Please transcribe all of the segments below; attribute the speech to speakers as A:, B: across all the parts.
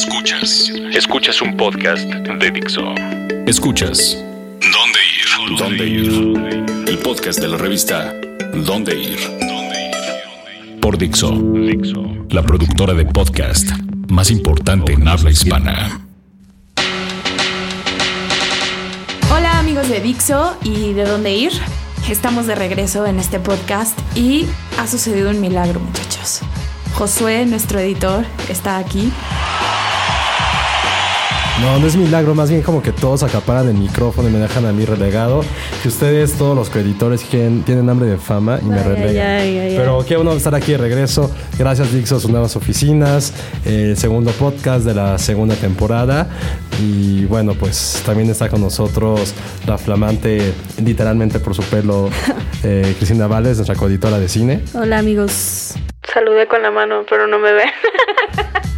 A: Escuchas. Escuchas un podcast de Dixo. Escuchas. ¿Dónde ir? ¿Dónde ir? El podcast de la revista ¿Dónde ir? Por Dixo. Dixo. La productora de podcast más importante en habla hispana.
B: Hola amigos de Dixo y de dónde ir. Estamos de regreso en este podcast y ha sucedido un milagro muchachos. Josué, nuestro editor, está aquí.
C: No, no es milagro, más bien como que todos acaparan el micrófono y me dejan a mí relegado. Que ustedes, todos los creditores, tienen hambre de fama y me relegan. Pero qué bueno estar aquí de regreso. Gracias, Dixo, sus nuevas oficinas. El segundo podcast de la segunda temporada. Y bueno, pues también está con nosotros la flamante, literalmente por su pelo, eh, Cristina Vales, nuestra coeditora de cine.
D: Hola, amigos. Saludé con la mano, pero no me ven.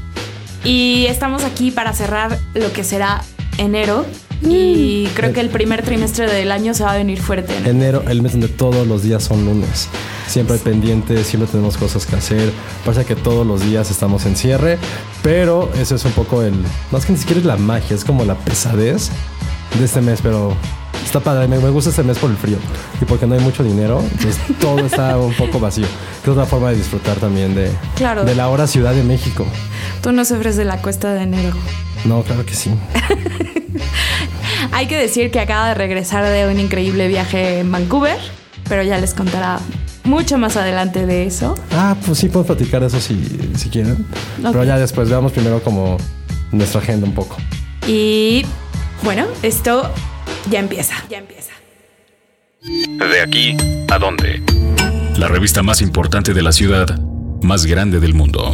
B: Y estamos aquí para cerrar lo que será enero. Y mm. creo que el primer trimestre del año se va a venir fuerte.
C: Enero, el mes donde todos los días son lunes. Siempre hay pendientes, siempre tenemos cosas que hacer. Parece que todos los días estamos en cierre, pero eso es un poco el. Más que ni siquiera es la magia, es como la pesadez de este mes, pero está padre. Me, gusta este mes por el frío y porque no hay mucho dinero, entonces todo está un poco vacío. es una forma de disfrutar también de, de la hora Ciudad de México.
B: Tú no sufres de la cuesta de enero.
C: No, claro que sí.
B: hay que decir que acaba de regresar de un increíble viaje en Vancouver, pero ya les contará mucho más adelante de eso.
C: Ah, pues sí, podemos platicar eso si, si quieren. Pero ya después veamos primero como nuestra agenda un poco.
B: Y bueno, esto ya empieza, ya empieza.
A: De aquí a dónde. La revista más importante de la ciudad, más grande del mundo.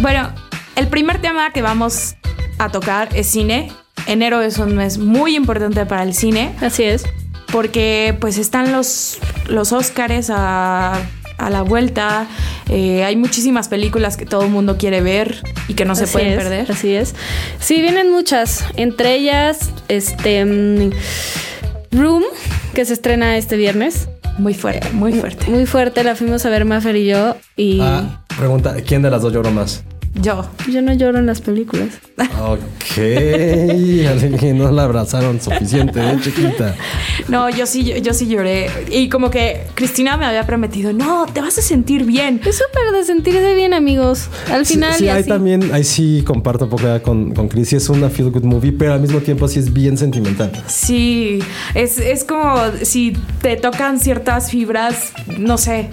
B: Bueno, el primer tema que vamos a tocar es cine. Enero es un mes muy importante para el cine.
D: Así es.
B: Porque pues están los, los Óscares a a la vuelta. Eh, hay muchísimas películas que todo el mundo quiere ver y que no se pueden perder.
D: Así es. Sí, vienen muchas. Entre ellas, este. Mm, Room, que se estrena este viernes.
B: Muy fuerte, muy fuerte.
D: Muy fuerte, la fuimos a ver Maffer y yo. Y.
C: Ah, pregunta: ¿quién de las dos lloró más?
B: Yo.
D: Yo no lloro en las películas.
C: Ok. no la abrazaron suficiente, ¿eh, chiquita?
B: No, yo sí, yo, sí lloré. Y como que Cristina me había prometido, no, te vas a sentir bien.
D: Es súper de sentirse bien, amigos. Al final.
C: Sí, ahí también, ahí sí comparto un poco con, con Chris. es una feel good movie, pero al mismo tiempo sí es bien sentimental.
B: Sí, es, es como si te tocan ciertas fibras, no sé.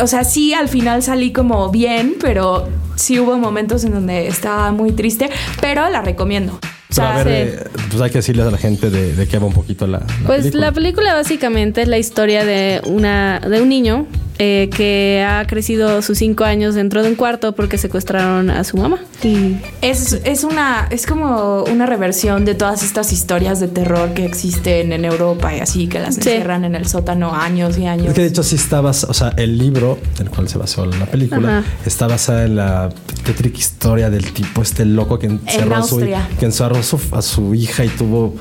B: O sea, sí, al final salí como bien, pero sí hubo momentos en donde estaba muy triste, pero la recomiendo.
C: O a ver, eh, pues hay que decirle a la gente de, de qué va un poquito la,
D: pues la película básicamente es la historia de una de un niño eh, que ha crecido sus cinco años dentro de un cuarto porque secuestraron a su mamá.
B: Y es, es una, es como una reversión de todas estas historias de terror que existen en Europa y así, que las encierran en el sótano años y años.
C: Es que de hecho sí está o sea, el libro del cual se basó la película está basada en la tétrica historia del tipo este loco que encerró, a su, que encerró a su hija y tuvo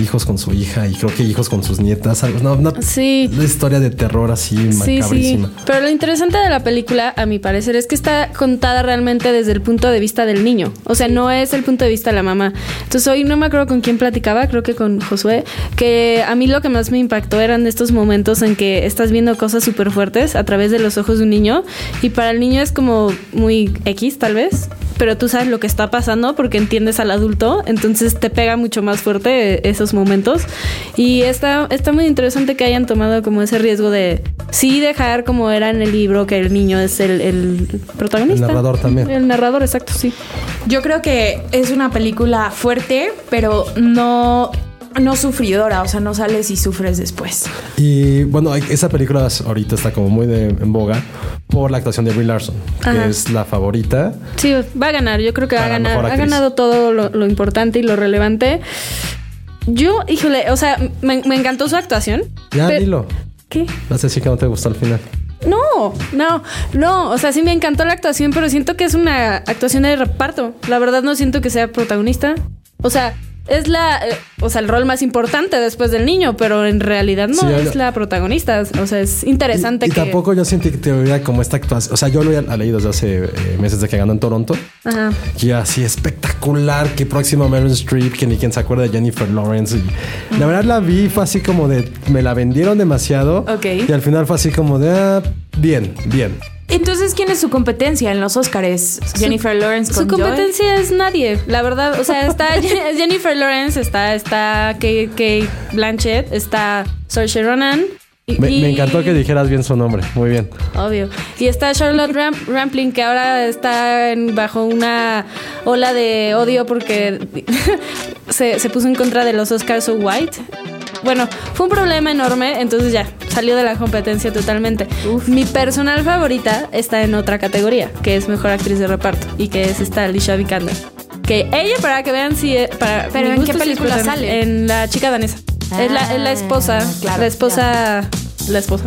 C: hijos con su hija y creo que hijos con sus nietas. No, una,
D: sí.
C: una historia de terror así macabrísima.
D: Pero lo interesante de la película, a mi parecer, es que está contada realmente desde el punto de vista del niño. O sea, no es el punto de vista de la mamá. Entonces hoy no me acuerdo con quién platicaba, creo que con Josué, que a mí lo que más me impactó eran estos momentos en que estás viendo cosas súper fuertes a través de los ojos de un niño y para el niño es como muy X tal vez, pero tú sabes lo que está pasando porque entiendes al adulto, entonces te pega mucho más fuerte esos momentos. Y está, está muy interesante que hayan tomado como ese riesgo de sí dejar como era en el libro que el niño es el, el protagonista.
C: El narrador también.
D: El narrador, exacto, sí.
B: Yo creo que es una película fuerte, pero no no sufridora, o sea, no sales y sufres después.
C: Y bueno, esa película ahorita está como muy en boga por la actuación de Brie Larson, que es la favorita.
D: Sí, va a ganar, yo creo que va a ganar. Ha ganado todo lo, importante y lo relevante. Yo, híjole, o sea, me, encantó su actuación.
C: Ya, dilo.
D: ¿Qué?
C: Vas a decir que no te gustó al final.
D: No, no, no. O sea, sí me encantó la actuación, pero siento que es una actuación de reparto. La verdad no siento que sea protagonista. O sea, es la, eh, o sea, el rol más importante después del niño, pero en realidad no es la protagonista. O sea, es interesante
C: y, que... Y tampoco yo sentí que te veía como esta actuación. O sea, yo lo había leído desde hace eh, meses de que ganó en Toronto. Ajá. Y así espectacular, que próximo Meryl Streep, que ni quien se acuerda de Jennifer Lawrence. Y la verdad la vi, fue así como de, me la vendieron demasiado.
B: Ok.
C: Y al final fue así como de, ah, bien, bien.
B: Entonces, ¿quién es su competencia en los Oscars? Jennifer Lawrence
D: con Su competencia es nadie, la verdad. O sea, está Jennifer Lawrence, está, está Kate, Blanchett, está Saoirse Ronan.
C: me, encantó que dijeras bien su nombre, muy bien.
D: Obvio. Y está Charlotte Rampling, que ahora está bajo una ola de odio porque se, se, puso en contra de los Oscars So White. Bueno, fue un problema enorme, entonces ya, salió de la competencia totalmente. Mi personal favorita está en otra categoría, que es mejor actriz de reparto, y que es esta Alicia Vikander. Que ella, para que vean si... Eh, para,
B: ¿Pero en qué película sale?
D: En La chica danesa. es, la, es, la, esposa. Ah, la esposa... La esposa.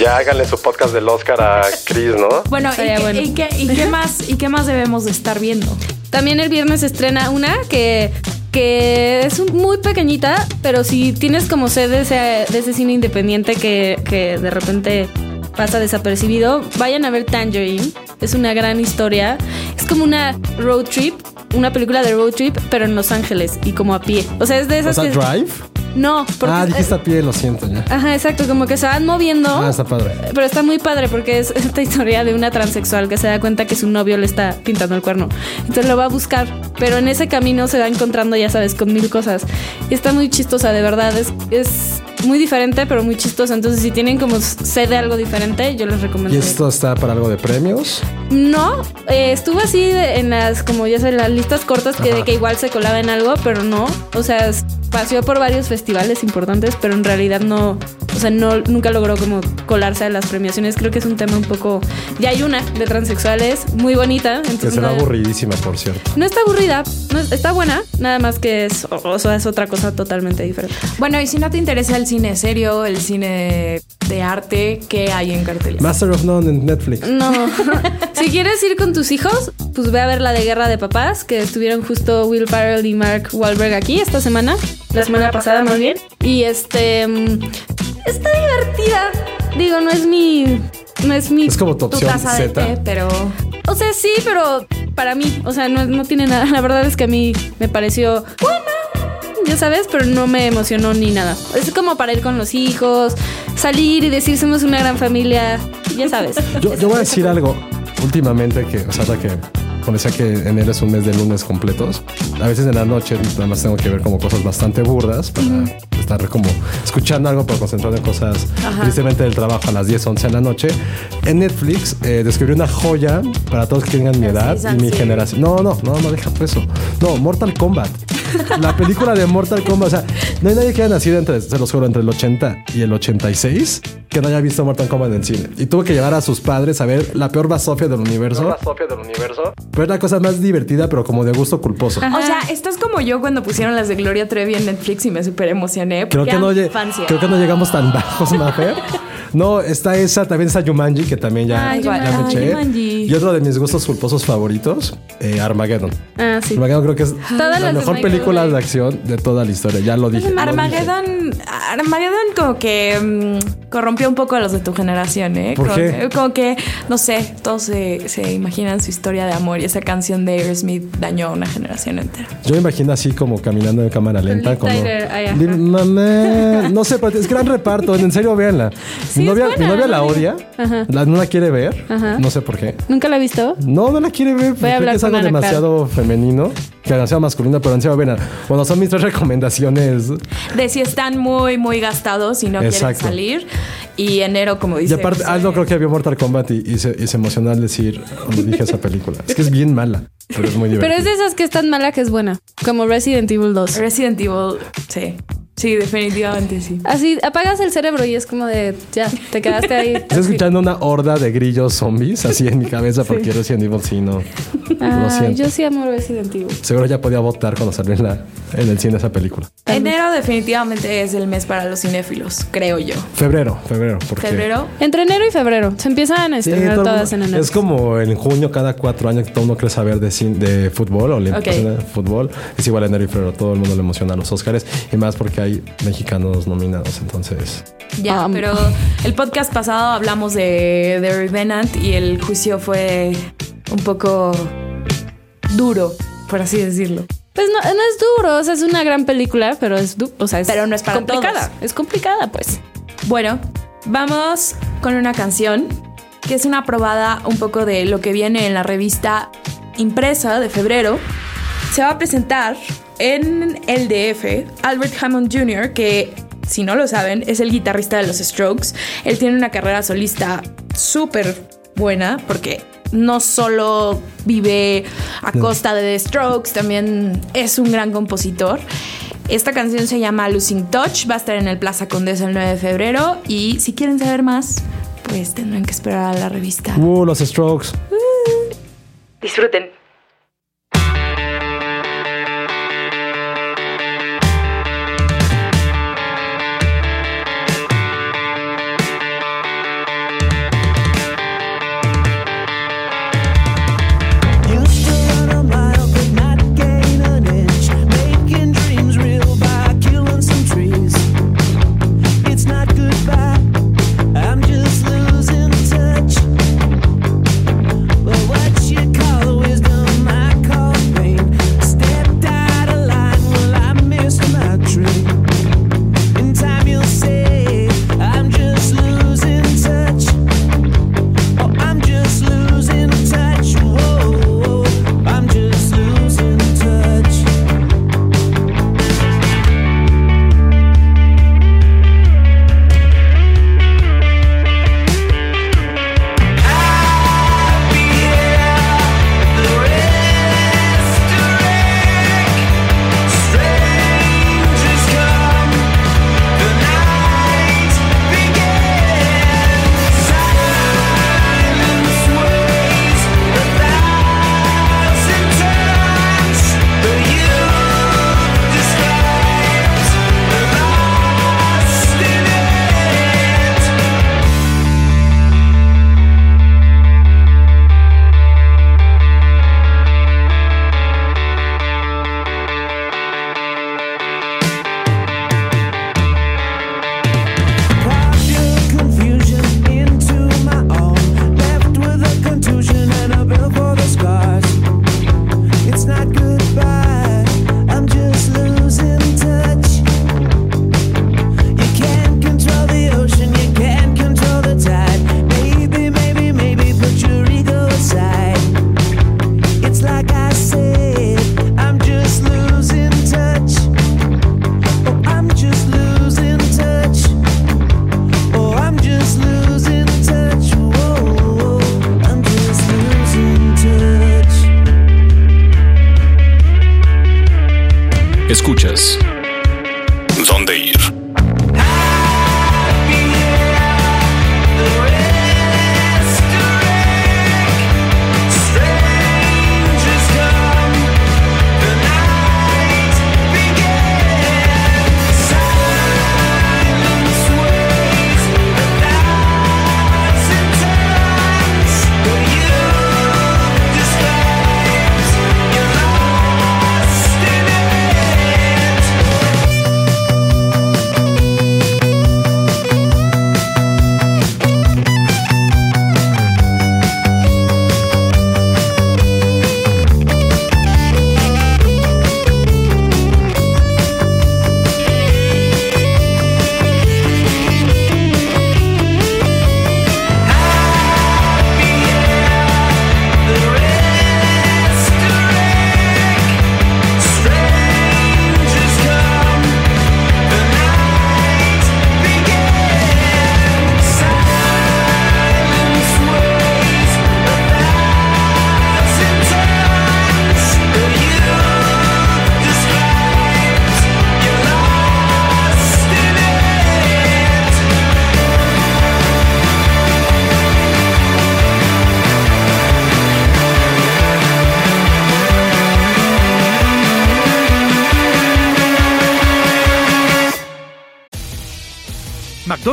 C: Ya háganle su podcast del Oscar a Chris, ¿no?
B: Bueno, ¿y, qué, y qué más, ¿y qué más debemos de estar viendo?
D: También el viernes estrena una que que es muy pequeñita, pero si tienes como sed de ese, cine independiente que, que de repente pasa desapercibido, vayan a ver Tangerine. Es una gran historia. Es como una road trip, una película de road trip, pero en Los Ángeles y como a pie. O sea, es de esas.
C: O Drive?
D: No,
C: porque. Ah, dijiste a pie, lo siento ya.
D: Ajá, exacto, como que se van moviendo.
C: Ah, está padre.
D: Pero está muy padre porque es esta historia de una transexual que se da cuenta que su novio le está pintando el cuerno. Entonces lo va a buscar, pero en ese camino se va encontrando, ya sabes, con mil cosas. Y está muy chistosa, de verdad. Es, es muy diferente, pero muy chistosa. Entonces, si tienen como sed de algo diferente, yo les recomiendo.
C: ¿Y esto está para algo de premios?
D: No, eh, estuvo así en las, como ya sé, las listas cortas que, de que igual se colaba en algo, pero no. O sea, paseó por varios festivales importantes, pero en realidad no, o sea, no, nunca logró como colarse a las premiaciones. Creo que es un tema un poco. Ya hay una de transexuales, muy bonita.
C: que será aburridísima, por cierto.
D: No está aburrida, no, está buena, nada más que es, o sea, es otra cosa totalmente diferente.
B: Bueno, y si no te interesa el cine serio, el cine de arte, ¿qué hay en cartelera?
C: Master of None en Netflix.
D: No. si quieres ir con tus hijos, pues ve a ver la de Guerra de Papás, que estuvieron justo Will Ferrell y Mark Wahlberg aquí esta semana la semana pasada más bien. Y este mm, está divertida. Digo, no es mi no es mi
C: Es como tu opción Z,
B: pero
D: o sea, sí, pero para mí, o sea, no, no tiene nada. La verdad es que a mí me pareció buena ya sabes, pero no me emocionó ni nada. Es como para ir con los hijos, salir y decir somos una gran familia, ya sabes.
C: Yo, yo voy a decir algo últimamente que, o sea, que como decía que enero es un mes de lunes completos, a veces en la noche nada más tengo que ver como cosas bastante burdas para estar como escuchando algo para concentrarme en cosas tristemente del trabajo a las 10, 11 de la noche. En Netflix eh, descubrí una joya para todos que tengan mi edad y mi generación. No, no, no, no deja eso. No, Mortal Kombat. la película de Mortal Kombat. O sea, no hay nadie que haya nacido entre, se los juro, entre el 80 y el 86 que no haya visto Mortal Kombat en el cine. Y tuvo que llevar a sus padres a ver la peor basofia del universo. La
E: basofia del universo.
C: Pero es la cosa más divertida, pero como de gusto culposo.
B: O sea, estás como yo cuando pusieron las de Gloria Trevi en Netflix y me súper emocioné.
C: Creo que, no creo que no llegamos tan bajos, Mafer. No, está esa, también está Yumanji, que también ya, ya me eché. Y otro de mis gustos culposos favoritos, eh, Armageddon.
D: Ah, sí.
C: Armageddon creo que es la mejor película de acción de toda la historia. Ya lo dije.
B: Armageddon, Armageddon como que mm, corrompió un poco a los de tu generación, ¿eh?
C: ¿Por
B: como,
C: qué?
B: Que, como que, no sé, todos se, se, imaginan su historia de amor y esa canción de Aerosmith dañó a una generación entera.
C: Yo me imagino así como caminando en cámara lenta. Como,
D: ah,
C: no sé, es gran reparto. En serio, véanla mi novia, mi novia la odia. La, no la quiere ver. No sé por qué.
D: ¿Nunca la ha visto?
C: No, no la quiere ver.
D: Voy a hablar
C: es algo demasiado femenino. Que demasiado masculino, pero serio, ven. Bueno, son mis tres recomendaciones.
B: De si están muy, muy gastados y no quieren salir. Y enero, como dice.
C: Y aparte, Aldo creo que vio Mortal Kombat y, se, y se emocionó al decir cuando dije esa película. Es que es bien mala, pero es muy divertida.
D: Pero es de esas que es tan mala que es buena. Como Resident Evil 2.
B: Resident Evil, sí.
F: Sí, definitivamente sí.
D: Así apagas el cerebro y es como de ya, te quedaste ahí.
C: Estoy escuchando una horda de grillos zombies así en mi cabeza porque Resident Evil sí no.
D: Ah, yo sí amo Resident Evil.
C: Seguro ya podía votar cuando salió en, la, en el cine esa película.
F: Enero definitivamente es el mes para los cinéfilos, creo yo.
C: Febrero, febrero. ¿por qué?
F: Febrero.
D: Entre enero y febrero. Se empiezan a
C: Sí,
D: estrenar
C: todo el
D: todas en enero.
C: Es como en junio cada cuatro años que todo el mundo quiere saber de, cin- de fútbol o le fútbol. Es igual enero y febrero. Todo el mundo le emociona a los Oscars y más porque hay mexicanos nominados. Entonces,
F: Ya,
D: Um.
F: pero el podcast pasado hablamos de The Revenant y el juicio fue un poco duro, por así decirlo.
D: Pues no, no es duro, o sea, es una gran película, pero es, du- o sea, es
F: Pero no es para
D: complicada.
F: todos.
D: Es complicada, pues.
F: Bueno, vamos con una canción que es una probada un poco de lo que viene en la revista impresa de febrero. Se va a presentar en el DF Albert Hammond Jr., que si no lo saben, es el guitarrista de los Strokes. Él tiene una carrera solista súper buena porque no solo vive a costa de The Strokes, también es un gran compositor. Esta canción se llama Losing Touch, va a estar en el Plaza Condesa el 9 de febrero y si quieren saber más, pues tendrán que esperar a la revista.
C: uh, los Strokes.
F: Disfruten.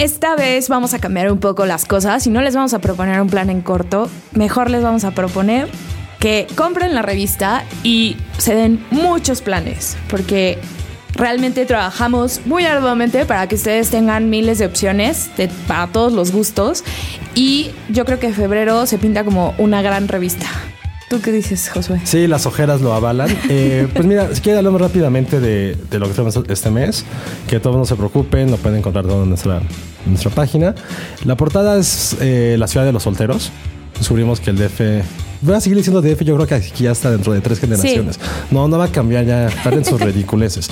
B: Esta vez vamos a cambiar un poco las cosas y no les vamos a proponer un plan en corto, mejor les vamos a proponer que compren la revista y se den muchos planes, porque realmente trabajamos muy arduamente para que ustedes tengan miles de opciones para todos los gustos y yo creo que febrero se pinta como una gran revista. ¿Tú qué dices, Josué?
C: Sí, las ojeras lo avalan. Eh, pues mira, si quieren hablamos rápidamente de, lo que tenemos este mes, que todos no se preocupen, lo pueden encontrar todo en nuestra, nuestra página. La portada es eh, la ciudad de los solteros. Descubrimos que el DF Voy a seguir diciendo DF, yo creo que aquí ya está dentro de tres generaciones. No, no va a cambiar ya, están en sus ridiculeces.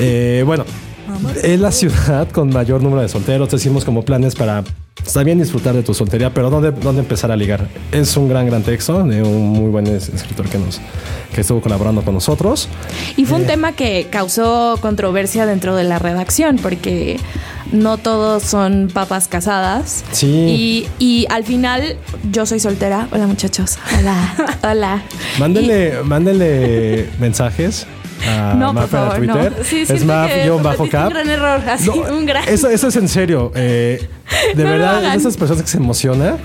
C: Eh, bueno, es la ciudad con mayor número de solteros. Decimos como planes para Está bien disfrutar de tu soltería, pero ¿dónde, ¿dónde empezar a ligar? Es un gran, gran texto de un muy buen escritor que, nos, que estuvo colaborando con nosotros.
B: Y fue un eh, tema que causó controversia dentro de la redacción, porque no todos son papas casadas.
C: Sí.
B: Y, y al final, yo soy soltera. Hola, muchachos. Hola. Hola.
C: Mándenle, mándenle mensajes no, por favor, Twitter. No. Sí, es bajo cap.
B: Un gran error, así, un gran.
C: Eso, eso es en serio. Eh, de verdad, esas personas que se emocionan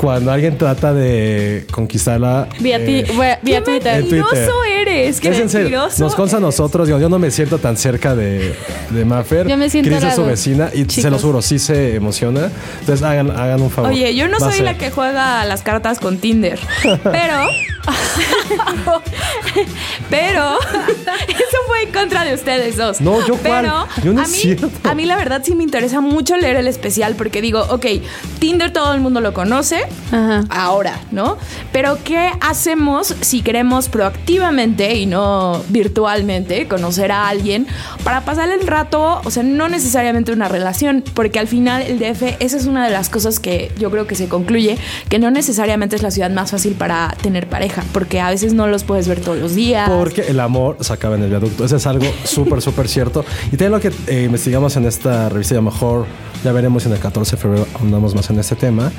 C: cuando alguien trata de conquistarla.
B: Vía,
C: eh,
B: vía Twitter. mentiroso eres. Qué es en serio.
C: Nos consta a nosotros. yo no me siento tan cerca de, de Maffer.
B: Yo me siento
C: Cris es su vecina y se lo juro, sí se emociona. Entonces hagan, hagan un favor.
B: Oye, yo no soy la que juega las cartas con Tinder, pero pero fue en contra de ustedes dos.
C: No, yo
B: Pero
C: Yo no
B: a mí, a mí la verdad sí me interesa mucho leer el especial porque digo, ok, Tinder todo el mundo lo conoce, ahora, ¿no? Pero ¿qué hacemos si queremos proactivamente y no virtualmente conocer a alguien para pasar el rato, o sea, no necesariamente una relación, porque al final el DF, esa es una de las cosas que yo creo que se concluye, que no necesariamente es la ciudad más fácil para tener pareja porque a veces no los puedes ver todos los días.
C: Porque el amor se acaba en el viaducto. Eso es algo súper, súper cierto. Y también lo que eh, investigamos en esta revista, a lo mejor ya veremos en el 14 de febrero, andamos más en este tema.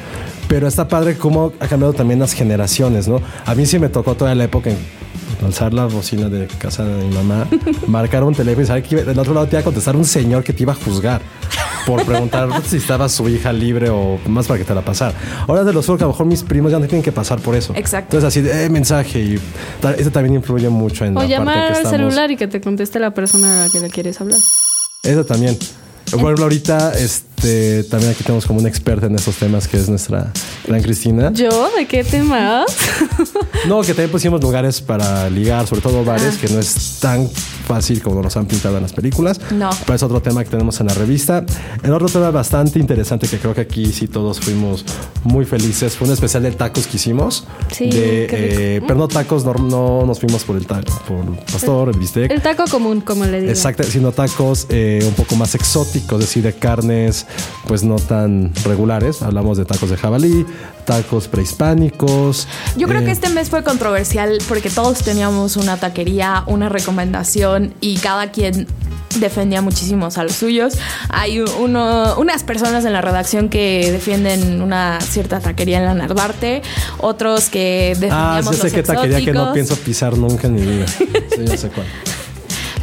C: Pero está padre cómo ha cambiado también las generaciones, ¿no? A mí sí me tocó toda la época en alzar la bocina de casa de mi mamá, marcar un teléfono y saber que del otro lado te iba a contestar un señor que te iba a juzgar por preguntar si estaba su hija libre o más para que te la pasara. Ahora de los que a lo mejor mis primos ya no tienen que pasar por eso.
B: Exacto.
C: Entonces así de eh, mensaje y eso también influye mucho en
D: o llamar al celular y que te conteste la persona a la que le quieres hablar.
C: Eso también. Bueno, ahorita este, también aquí tenemos como una experta en estos temas que es nuestra gran Cristina.
D: ¿Yo? ¿De qué temas?
C: no, que también pusimos lugares para ligar, sobre todo bares, ah. que no es tan fácil como nos han pintado en las películas.
B: No.
C: Pero es otro tema que tenemos en la revista. El otro tema bastante interesante que creo que aquí sí todos fuimos muy felices fue un especial de tacos que hicimos.
B: Sí.
C: Eh, pero no tacos, no, nos fuimos por el, taco, por el pastor, el bistec.
D: El taco común, como le digo.
C: Exacto, sino tacos eh, un poco más exóticos, es decir, de carnes pues no tan regulares. Hablamos de tacos de jabalí, tacos prehispánicos.
B: Yo creo que eh, este mes fue controversial porque todos teníamos una taquería, una recomendación y cada quien defendía muchísimo a los suyos. Hay unas personas en la redacción que defienden una cierta taquería en la Narvarte, otros que defendíamos
C: ah, sé qué taquería que no pienso pisar nunca en mi vida. Sí, no sé cuál.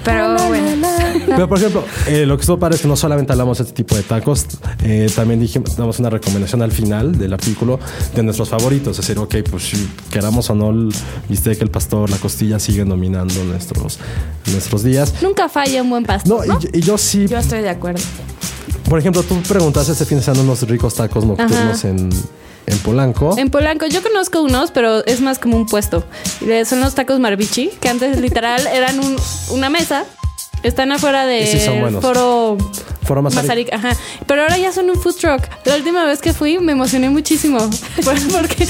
B: Pero bueno.
C: Pero por ejemplo, eh, lo que estuvo padre es que no solamente hablamos de este tipo de tacos, eh, también dijimos, damos una recomendación al final del artículo de nuestros favoritos. Es decir, ok, pues si queramos o no el bistec, el pastor, la costilla siguen dominando nuestros, nuestros días.
D: Nunca falla un buen pastor.
C: No, Y, yo sí.
B: Yo estoy de acuerdo.
C: Por ejemplo, tú preguntaste este fin de semana unos ricos tacos nocturnos en en Polanco.
D: En Polanco, yo conozco unos, pero es más como un puesto. Son los tacos Marbichi, que antes literal eran una mesa. Están afuera de foro
C: Foro
D: Mazarik. Ajá. Pero ahora ya son un food truck. La última vez que fui me emocioné muchísimo. porque,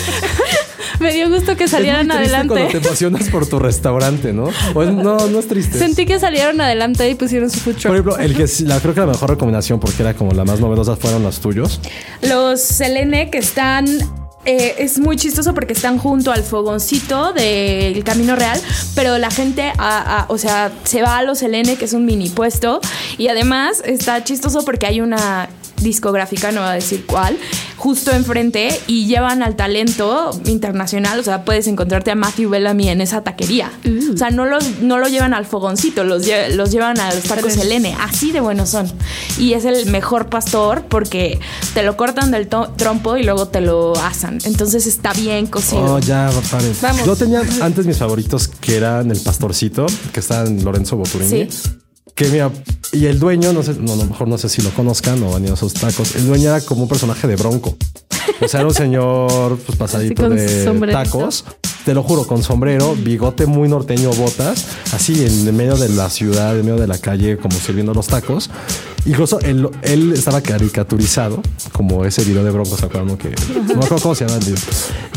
D: Me dio gusto que salieran
C: es muy triste
D: adelante.
C: cuando te emocionas por tu restaurante, ¿no? O es- no, no es triste.
D: Sentí que salieron adelante y pusieron su food truck.
C: Por ejemplo, el que la, creo que la mejor recomendación, porque era como la más novedosa, fueron los tuyos.
B: Los Selene que están. eh, es muy chistoso porque están junto al fogoncito del Camino Real, pero la gente, a- a- o sea, se va a los Selene, que es un mini puesto, y además está chistoso porque hay una discográfica, no voy a decir cuál, justo enfrente y llevan al talento internacional, o sea, puedes encontrarte a Matthew Bellamy en esa taquería. O sea, no, los, no lo llevan al fogoncito, los, lle- los llevan a los tacos Selene, así de buenos son. Y es el mejor pastor porque te lo cortan del trompo y luego te lo asan. Entonces está bien cocido.
C: Oh, ya, pare.
D: Vamos.
C: Yo tenía antes mis favoritos que eran el pastorcito, que está en Lorenzo Boturini.
B: Sí.
C: Que mira, y el dueño, no sé, no, a lo mejor no sé si lo conozcan o han ido a esos tacos. El dueño era como un personaje de bronco. O sea, era un señor pues pasadito de tacos. Te lo juro, con sombrero, bigote muy norteño, botas, así en medio de la ciudad, en medio de la calle, como sirviendo los tacos. Incluso él, él estaba caricaturizado, como ese video de Bronco, ¿se acuerdan? Que, no me acuerdo cómo se llama el video.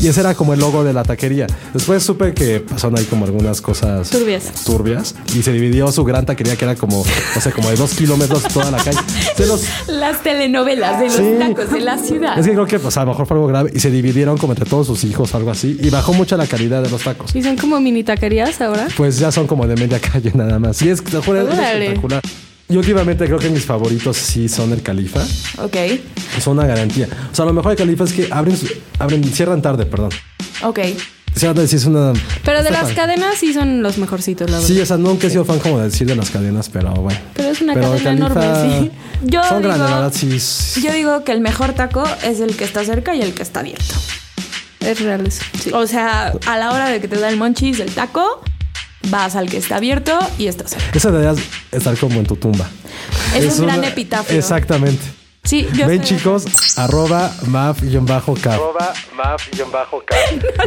C: Y ese era como el logo de la taquería. Después supe que pasaron ahí como algunas cosas
D: Turbias.
C: turbias y se dividió su gran taquería que era como, no sé, como de dos kilómetros toda la calle. Los,
B: Las telenovelas de los
C: Sí.
B: tacos de la ciudad.
C: es que creo que pues, a lo mejor fue algo grave y se dividieron como entre todos sus hijos algo así y bajó mucho la calidad de los tacos.
D: Y son como mini taquerías ahora.
C: Pues ya son como de media calle nada más. Y es, es espectacular. Y últimamente creo que mis favoritos sí son el Califa.
B: Ok,
C: Son una garantía. O sea, lo mejor del Califa es que abren, abren cierran tarde, perdón.
B: ok.
C: Cierran tarde, sí es una...
D: Pero de las cadenas sí son los mejorcitos, la verdad.
C: Sí, o sea, nunca he sido fan como de decir de las cadenas, pero bueno.
D: Pero es una
C: Pero
D: cadena
C: el
D: enorme, sí.
B: Yo
C: son
B: digo-
C: grandes, la verdad, sí. sí.
B: Yo digo que el mejor taco es el que está cerca y el que está abierto.
D: Es real eso. Sí.
B: O sea, a la hora de que te da el monchis del taco, vas al que está abierto y está cerca.
C: Eso deberías estar como en tu tumba.
B: Es, un gran
C: una-
B: epitafio.
C: Exactamente.
B: Sí, yo
C: Ven chicos, arroba maf-cap. Arroba maf-cap.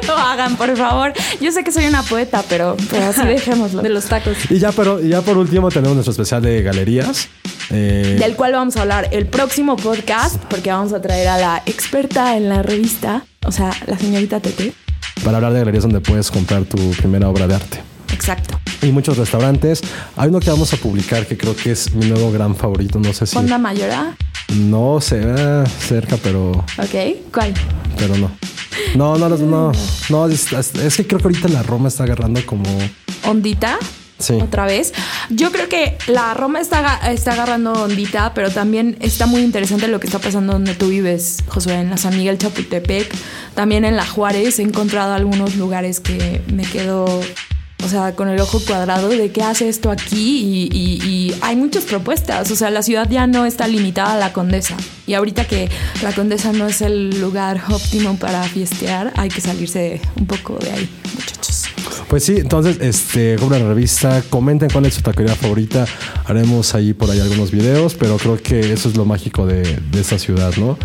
B: No lo hagan, por favor. Yo sé que soy una poeta, pero, pero así dejémoslo.
D: De los tacos.
C: Y ya, pero, y ya por último tenemos nuestro especial de galerías. Eh,
B: Del cual vamos a hablar el próximo podcast, porque vamos a traer a la experta en la revista, o sea, la señorita Tete.
C: para hablar de galerías donde puedes comprar tu primera obra de arte.
B: Exacto.
C: Y muchos restaurantes. Hay uno que vamos a publicar que creo que es mi nuevo gran favorito. No sé si.
B: Fonda Mayora.
C: No se ve cerca, pero,
B: Ok. ¿Cuál?
C: pero no. No, no, no, no. es, que creo que ahorita la Roma está agarrando como.
B: Ondita.
C: Sí.
B: Otra vez. Yo creo que la Roma está, está agarrando ondita, pero también está muy interesante lo que está pasando donde tú vives, Josué, en la San Miguel Chapultepec. También en la Juárez he encontrado algunos lugares que me quedo, o sea, con el ojo cuadrado de qué hace esto aquí y, y- y hay muchas propuestas. O sea, la ciudad ya no está limitada a la Condesa. Y ahorita que la Condesa no es el lugar óptimo para fiestear, hay que salirse un poco de ahí, muchachos.
C: Pues sí, entonces, este, compren la revista, comenten cuál es su taquería favorita. Haremos ahí por ahí algunos videos, pero creo que eso es lo mágico de, de esta ciudad, ¿no?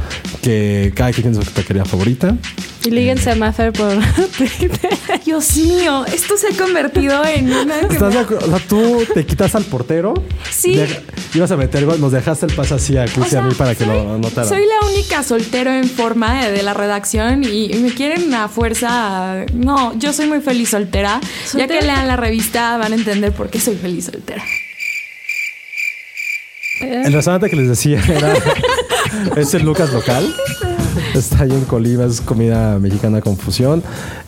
C: Que cada quien tiene su taquería favorita.
D: Y líguense a Maffer por Twitter.
B: Dios mío, esto se ha convertido en una...
C: ¿Estás de
B: me-
C: acuerdo? O sea, tú te quitas al portero.
B: Sí.
C: deja- ibas a meter gol, nos dejaste el pase así a
B: sea,
C: y a mí para que lo anotaran.
B: Soy la única soltero en forma de, de la redacción y, y me quieren a fuerza. No, yo soy muy feliz soltera. Ya que lean la revista van a entender por qué soy feliz soltera.
C: El restaurante que les decía era es el Lucas Local. Está ahí en Colima, es comida mexicana con fusión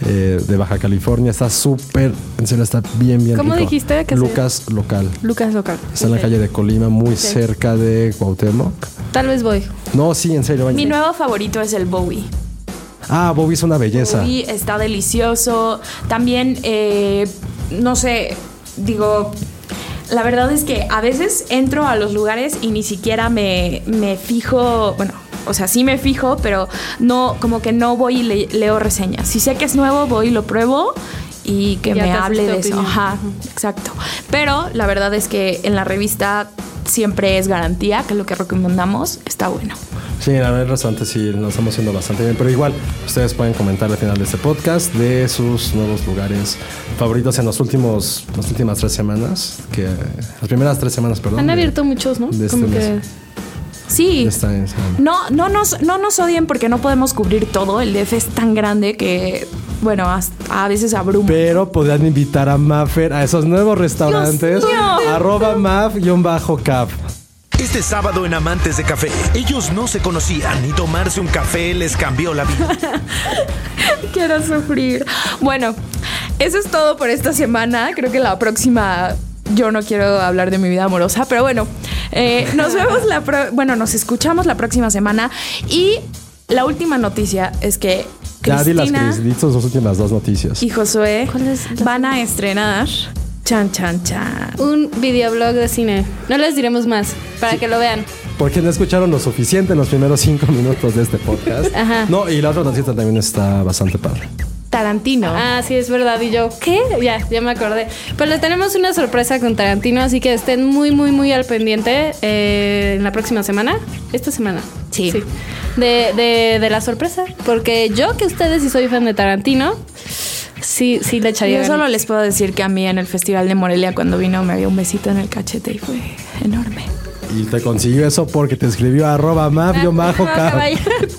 C: eh, de Baja California. Está súper, en serio, está bien, bien
D: ¿Cómo
C: rico.
D: dijiste que
C: Lucas Local.
D: Lucas Local.
C: Está en la calle de Colima, muy cerca de Cuauhtémoc.
D: Tal vez voy.
C: No, sí, en serio.
B: Mi nuevo favorito es el Bowie.
C: Ah, Bobby es una belleza.
B: Bowie está delicioso. También, eh, no sé, digo, la verdad es que a veces entro a los lugares y ni siquiera me, me fijo, bueno, o sea, sí me fijo, pero no, como que no voy y le- leo reseñas. Si sé que es nuevo, voy y lo pruebo y que
D: Ya
B: me hable de eso. Ajá, exacto. Pero la verdad es que en la revista siempre es garantía que lo que recomendamos está bueno.
C: Sí, la verdad, restaurante sí lo estamos haciendo bastante bien. Pero igual, ustedes pueden comentar al final de este podcast de sus nuevos lugares favoritos en los últimos, las últimas tres semanas. Que, las primeras tres semanas, perdón.
D: Han
C: de-
D: abierto muchos, ¿no?
C: de este
D: Como que
C: mes.
B: Sí. No, no nos, no nos odien porque no podemos cubrir todo. El DF es tan grande que bueno, a veces abruma.
C: Pero podrían invitar a Maffer a esos nuevos restaurantes. Arroba maf-cap.
G: Este sábado en Amantes de Café, ellos no se conocían y tomarse un café les cambió la vida.
B: Quiero sufrir. Bueno, eso es todo por esta semana. Creo que la próxima yo no quiero hablar de mi vida amorosa, pero bueno, eh, nos vemos la bueno, nos escuchamos la próxima semana y la última noticia es que Cristina
C: ya las, las últimas dos noticias.
B: Y Josué van a estrenar Chan, chan, chan.
D: Un videoblog de cine. No les diremos más, para que lo vean.
C: Porque no escucharon lo suficiente en los primeros cinco minutos de este podcast. Ajá. No, y la otra noticia también está bastante padre.
B: Tarantino.
D: Ah, sí, es verdad. Y yo, ¿qué? Ya, ya me acordé. Pues le tenemos una sorpresa con Tarantino, así que estén muy, muy, muy al pendiente eh, en la próxima semana. Esta semana.
B: Sí. sí.
D: De, de, de la sorpresa. Porque yo, que ustedes, si soy fan de Tarantino, Sí, sí le echaría.
B: Yo solo les puedo decir que a mí en el Festival de Morelia cuando vino me dio un besito en el cachete y fue enorme.
C: Y te consiguió eso porque te escribió arroba mafio majo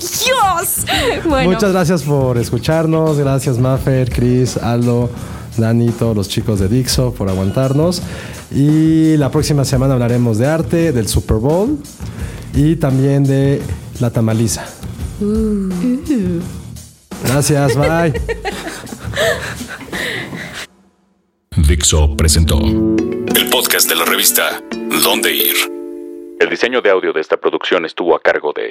B: ¡Dios!
C: Muchas gracias por escucharnos. Gracias Maffer, Chris, Aldo, Dani, todos los chicos de Dixo por aguantarnos. Y la próxima semana hablaremos de arte, del Super Bowl y también de la tamaliza. Uh. Gracias, bye.
A: Dixo presentó el podcast de la revista Dónde Ir. El diseño de audio de esta producción estuvo a cargo de